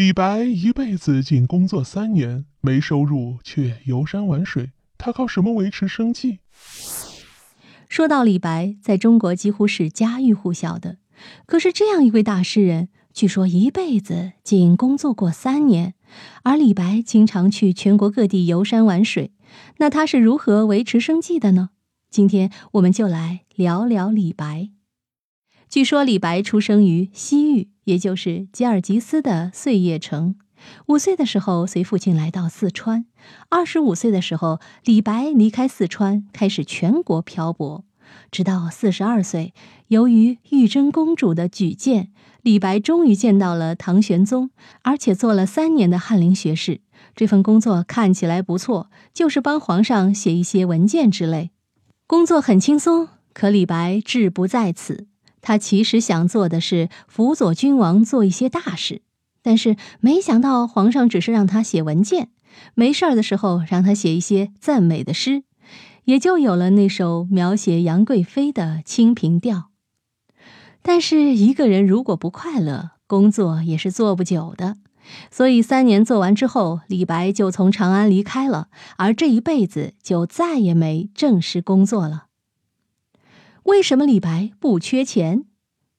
李白一辈子仅工作三年，没收入，却游山玩水。他靠什么维持生计？说到李白，在中国几乎是家喻户晓的。可是这样一位大诗人，据说一辈子仅工作过三年，而李白经常去全国各地游山玩水。那他是如何维持生计的呢？今天我们就来聊聊李白。据说李白出生于西域，也就是吉尔吉斯的碎叶城。五岁的时候，随父亲来到四川。二十五岁的时候，李白离开四川，开始全国漂泊。直到四十二岁，由于玉真公主的举荐，李白终于见到了唐玄宗，而且做了三年的翰林学士。这份工作看起来不错，就是帮皇上写一些文件之类，工作很轻松。可李白志不在此。他其实想做的是辅佐君王做一些大事，但是没想到皇上只是让他写文件，没事儿的时候让他写一些赞美的诗，也就有了那首描写杨贵妃的《清平调》。但是一个人如果不快乐，工作也是做不久的，所以三年做完之后，李白就从长安离开了，而这一辈子就再也没正式工作了。为什么李白不缺钱？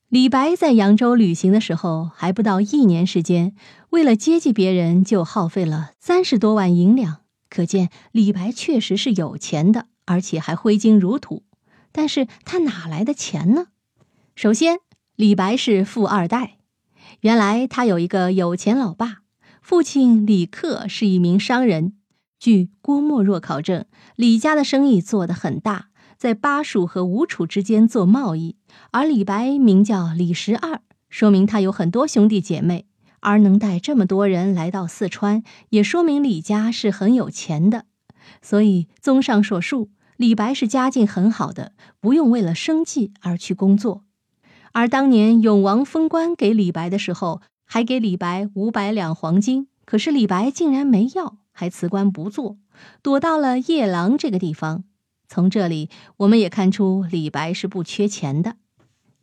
李白在扬州旅行的时候，还不到一年时间，为了接济别人，就耗费了三十多万银两。可见李白确实是有钱的，而且还挥金如土。但是他哪来的钱呢？首先，李白是富二代。原来他有一个有钱老爸，父亲李克是一名商人。据郭沫若考证，李家的生意做得很大。在巴蜀和吴楚之间做贸易，而李白名叫李十二，说明他有很多兄弟姐妹，而能带这么多人来到四川，也说明李家是很有钱的。所以，综上所述，李白是家境很好的，不用为了生计而去工作。而当年永王封官给李白的时候，还给李白五百两黄金，可是李白竟然没要，还辞官不做，躲到了夜郎这个地方。从这里，我们也看出李白是不缺钱的。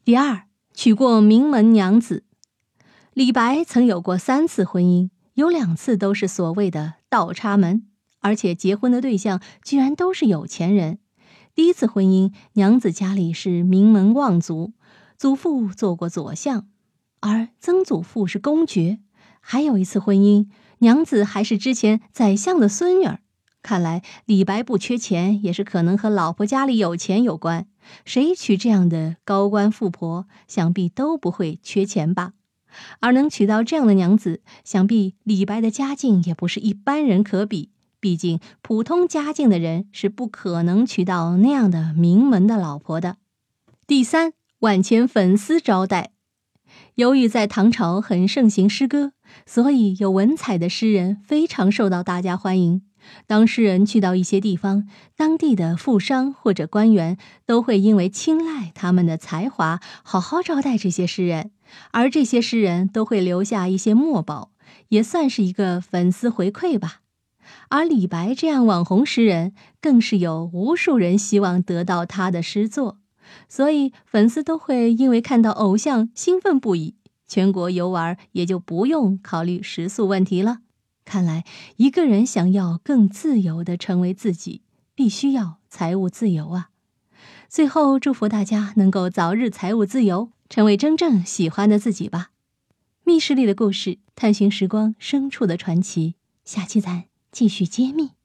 第二，娶过名门娘子。李白曾有过三次婚姻，有两次都是所谓的倒插门，而且结婚的对象居然都是有钱人。第一次婚姻，娘子家里是名门望族，祖父做过左相，而曾祖父是公爵。还有一次婚姻，娘子还是之前宰相的孙女儿。看来李白不缺钱，也是可能和老婆家里有钱有关。谁娶这样的高官富婆，想必都不会缺钱吧？而能娶到这样的娘子，想必李白的家境也不是一般人可比。毕竟普通家境的人是不可能娶到那样的名门的老婆的。第三，万千粉丝招待。由于在唐朝很盛行诗歌，所以有文采的诗人非常受到大家欢迎。当诗人去到一些地方，当地的富商或者官员都会因为青睐他们的才华，好好招待这些诗人，而这些诗人都会留下一些墨宝，也算是一个粉丝回馈吧。而李白这样网红诗人，更是有无数人希望得到他的诗作，所以粉丝都会因为看到偶像兴奋不已，全国游玩也就不用考虑食宿问题了。看来，一个人想要更自由的成为自己，必须要财务自由啊！最后，祝福大家能够早日财务自由，成为真正喜欢的自己吧。密室里的故事，探寻时光深处的传奇，下期咱继续揭秘。